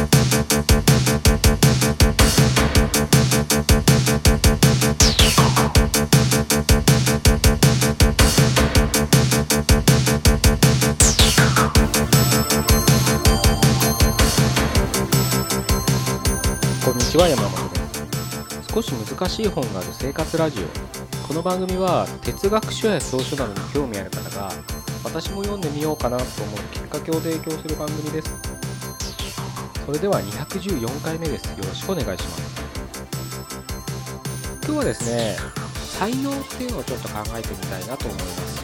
こんにちは山本です。少し難しい本がある生活ラジオ。この番組は哲学書や草書などに興味ある方が私も読んでみようかなと思うきっかけを提供する番組です。それでは214回目ですよろしくお願いします今日はですね才能っていうのをちょっと考えてみたいなと思います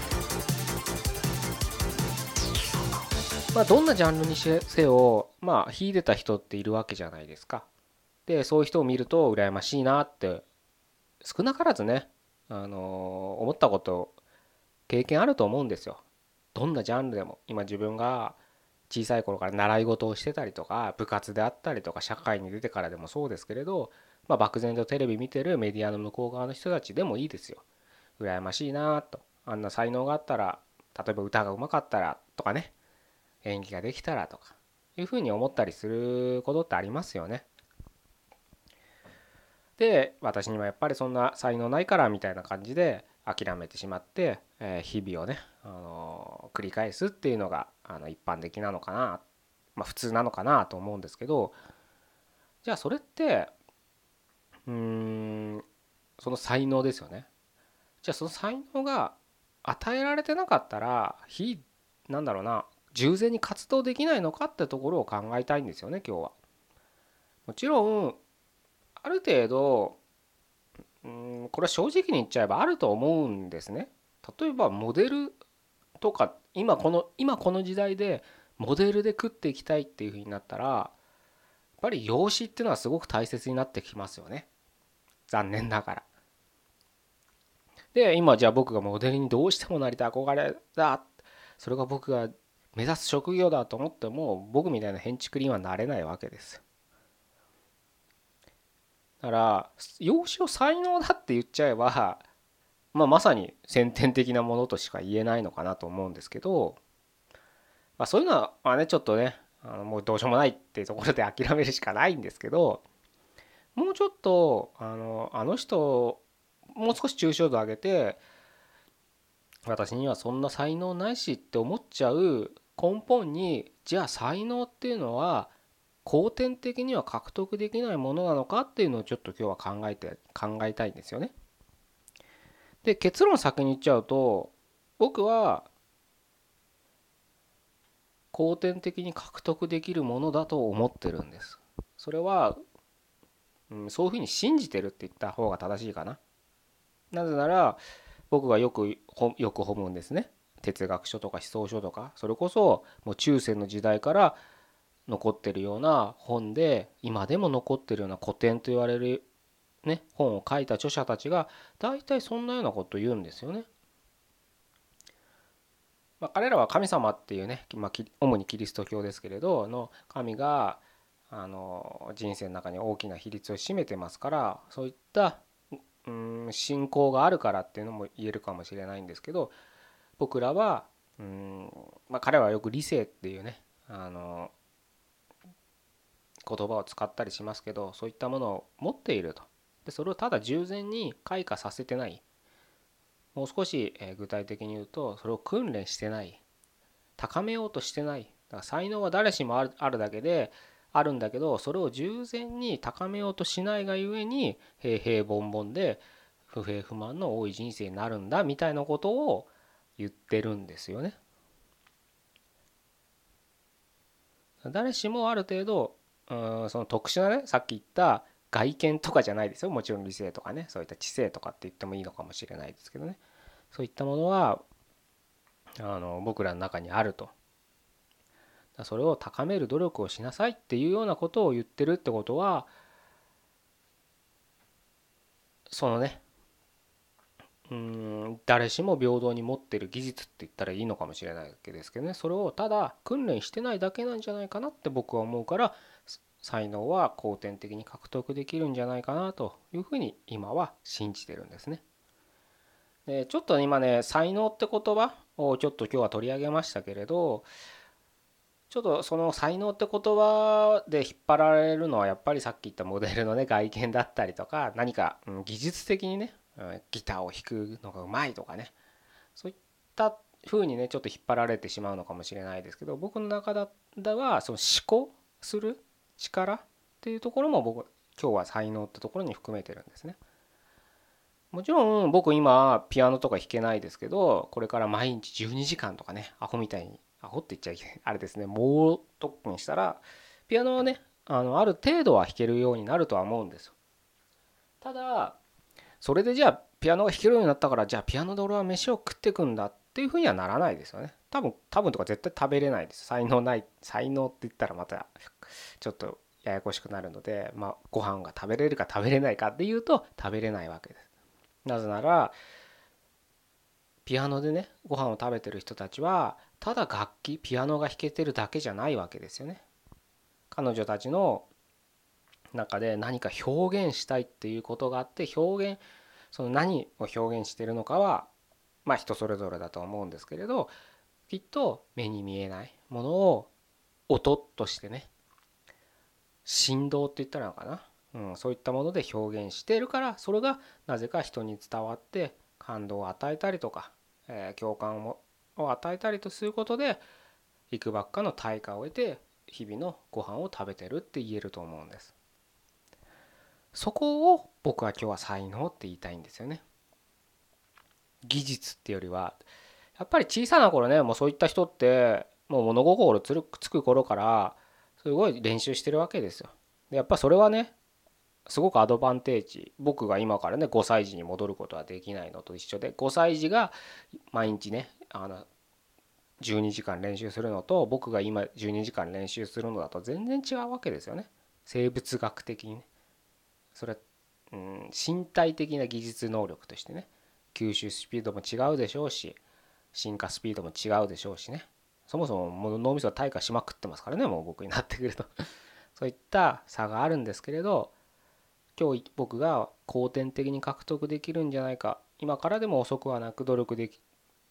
まあ、どんなジャンルにせよ、まあ、秀でた人っているわけじゃないですか。で、そういう人を見ると羨ましいなって、少なからずね、あの、思ったこと、経験あると思うんですよ。どんなジャンルでも。今自分が小さい頃から習い事をしてたりとか、部活であったりとか、社会に出てからでもそうですけれど、まあ、漠然とテレビ見てるメディアの向こう側の人たちでもいいですよ。羨ましいなと。あんな才能があったら、例えば歌がうまかったらとかね。演技ができたらとかいうふうに思ったりすることってありますよね。で私にはやっぱりそんな才能ないからみたいな感じで諦めてしまって、え日々をね、あの繰り返すっていうのがあの一般的なのかな、まあ、普通なのかなと思うんですけどじゃあそれってうーんその才能ですよね。じゃあその才能が与えられてなかったら非なんだろうな従前に活動できないのかってところを考えたいんですよね今日は。もちろんある程度うんこれは正直に言っちゃえばあると思うんですね。例えばモデルとか今この今この時代でモデルで食っていきたいっていうふうになったらやっぱり養子っていうのはすごく大切になってきますよね。残念ながら。で今じゃあ僕がモデルにどうしてもなりたい憧れだそれが僕が目指す職業だと思っても僕みたいな建築にはなれないわけです。だから養子を才能だって言っちゃえば、まあ、まさに先天的なものとしか言えないのかなと思うんですけど、まあ、そういうのはまあねちょっとねあのもうどうしようもないっていうところで諦めるしかないんですけどもうちょっとあのあの人もう少し抽象度上げて私にはそんな才能ないしって思っちゃう根本にじゃあ才能っていうのは後天的には獲得できないものなのかっていうのをちょっと今日は考えて考えたいんですよね。で結論先に言っちゃうと僕は後天的に獲得できるものだと思ってるんです。それは、うん、そういうふうに信じてるって言った方が正しいかな。なぜなら僕がよくよく読むんですね。哲学書とか思想書とかそれこそもう中世の時代から残ってるような本で今でも残ってるような古典と言われる、ね、本を書いた著者たちが大体そんなようなことを言うんですよね。まあ、彼らは神様っていうね、まあ、主にキリスト教ですけれどの神があの人生の中に大きな比率を占めてますからそういったうん信仰があるからっていうのも言えるかもしれないんですけど僕らはうん、まあ、彼はよく理性っていうねあの言葉を使ったりしますけどそういったものを持っていると。でそれをただ従前に開花させてない。もう少し具体的に言うとそれを訓練してない。高めようとしてない。だから才能は誰しもあるあるだけであるんだけどそれを従前に高めようとしないがゆえに平平凡凡で不平不満の多い人生になるんだみたいなことを言ってるんですよね。誰しもある程度うんその特殊なねさっき言った外見とかじゃないですよ。もちろん理性とかね。そういった知性とかって言ってもいいのかもしれないですけどね。そういったものはあの僕らの中にあると。それを高める努力をしなさいっていうようなことを言ってるってことはそのねうん誰しも平等に持ってる技術って言ったらいいのかもしれないわけですけどね。それをただ訓練してないだけなんじゃないかなって僕は思うから才能は後天的に獲得できるんじゃないかなというふうに今は信じてるんですね。でちょっと今ね才能って言葉をちょっと今日は取り上げましたけれどちょっとその才能って言葉で引っ張られるのはやっぱりさっき言ったモデルのね外見だったりとか何か技術的にねギターを弾くのがうまいとかねそういった風にねちょっと引っ張られてしまうのかもしれないですけど僕の中ではその思考する力っていうところも僕今日は才能ってところに含めてるんですね。もちろん僕今ピアノとか弾けないですけどこれから毎日12時間とかねアホみたいにアホって言っちゃいけないあれですね猛特訓したらピアノはねあのある程度は弾けるようになるとは思うんですよ。ただそれでじゃあピアノが弾けるようになったからじゃあピアノで俺は飯を食ってくんだっていうふうにはならないですよね。多分多分とか絶対食べれないです。才能ない才能って言ったらまたちょっとややこしくなるのでまあご飯が食べれるか食べれないかっていうと食べれないわけですなぜならピアノでねご飯を食べてる人たちはただ楽器ピアノが弾けてるだけじゃないわけですよね。彼女たちの中で何か表現したいっていうことがあって表現その何を表現してるのかはまあ人それぞれだと思うんですけれどきっと目に見えないものを音としてね振動って言ったらのかな、うん、そういったもので表現しているからそれがなぜか人に伝わって感動を与えたりとか、えー、共感をを与えたりとすることでいくばっかの対価を得て日々のご飯を食べてるって言えると思うんです。そこを僕は今日は才能って言いたいんですよね。技術ってよりはやっぱり小さな頃ねもうそういった人ってもう物心つるつく頃からすごい練習してるわけですよ。でやっぱそれはねすごくアドバンテージ。僕が今からね5歳児に戻ることはできないのと一緒で5歳児が毎日ねあの12時間練習するのと僕が今12時間練習するのだと全然違うわけですよね。生物学的にね。それ、うん、身体的な技術能力としてね。吸収スピードも違うでしょうし進化スピードも違うでしょうしね。そもそももう脳みそは退化しまくってますからねもう僕になってくると そういった差があるんですけれど今日僕が後天的に獲得できるんじゃないか今からでも遅くはなく努力でき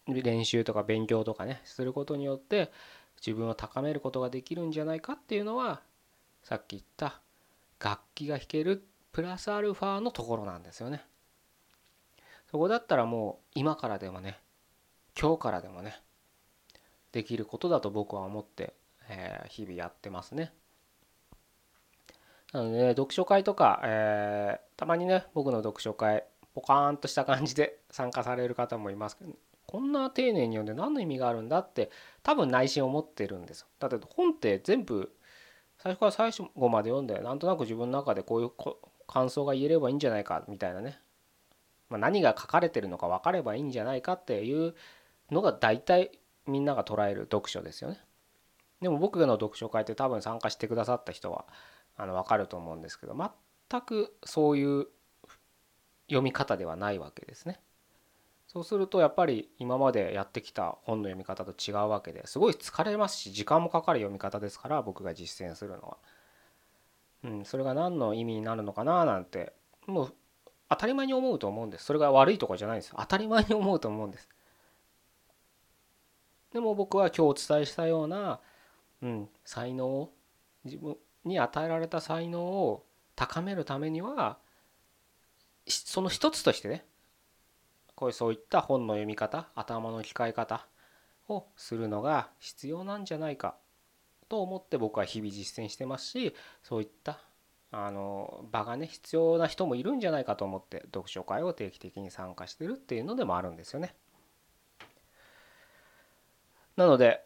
練習とか勉強とかねすることによって自分を高めることができるんじゃないかっていうのはさっき言った楽器が弾けるプラスアルファのところなんですよね。そこだったらもう今からでもね今日からでもねできることだと僕は思って、えー、日々やってますね。なので、ね、読書会とか、えー、たまにね僕の読書会ポカーンとした感じで参加される方もいますけど、こんな丁寧に読んで何の意味があるんだって多分内心思ってるんですだって本って全部最初から最初後まで読んでなんとなく自分の中でこういう感想が言えればいいんじゃないかみたいなね、まあ、何が書かれてるのか分かればいいんじゃないかっていうのが大体みんなが捉える読書ですよね。でも僕の読書会って多分参加してくださった人はあの分かると思うんですけど全くそういう読み方ではないわけですね。そうするとやっぱり今までやってきた本の読み方と違うわけですごい疲れますし時間もかかる読み方ですから僕が実践するのは。うん、それが何の意味になるのかななんてもう当たり前に思うと思うんですそれが悪いとかじゃないんです当たり前に思うと思うんですでも僕は今日お伝えしたような、うん、才能を自分に与えられた才能を高めるためにはその一つとしてねこういうそういった本の読み方頭の使い方をするのが必要なんじゃないかと思って僕は日々実践してますしそういったあの場がね必要な人もいるんじゃないかと思って読書会を定期的に参加してるっていうのでもあるんですよね。なので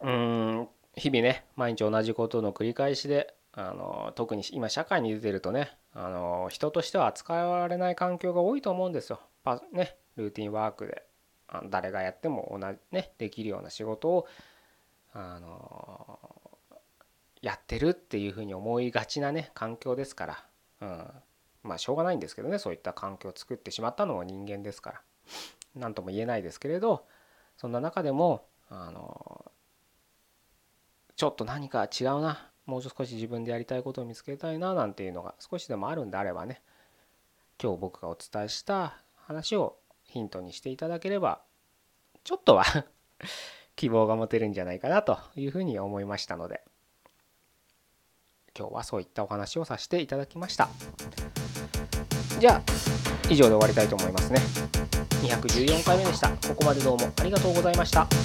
うん。日々ね毎日同じことの繰り返しであの特に今社会に出てるとねあの人としては扱われない環境が多いと思うんですよ。パね、ルーティンワークで。誰がやっても同じねできるような仕事をあのやってるっていうふうに思いがちなね環境ですから、うん、まあしょうがないんですけどねそういった環境を作ってしまったのは人間ですから。何とも言えないですけれどそんな中でもあのちょっと何か違うなもう少し自分でやりたいことを見つけたいななんていうのが少しでもあるんであればね今日僕がお伝えした話をヒントにしていただければちょっとは 希望が持てるんじゃないかなというふうに思いましたので今日はそういったお話をさせていただきました。じゃあ以上で終わりたいと思いますね。214回目でした。ここまでどうもありがとうございました「